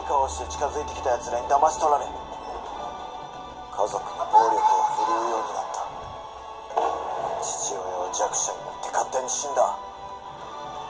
い顔して近づいてきた奴らに騙し取られ家族の暴力を振るうようになった。父親は弱者になって勝手に死んだ。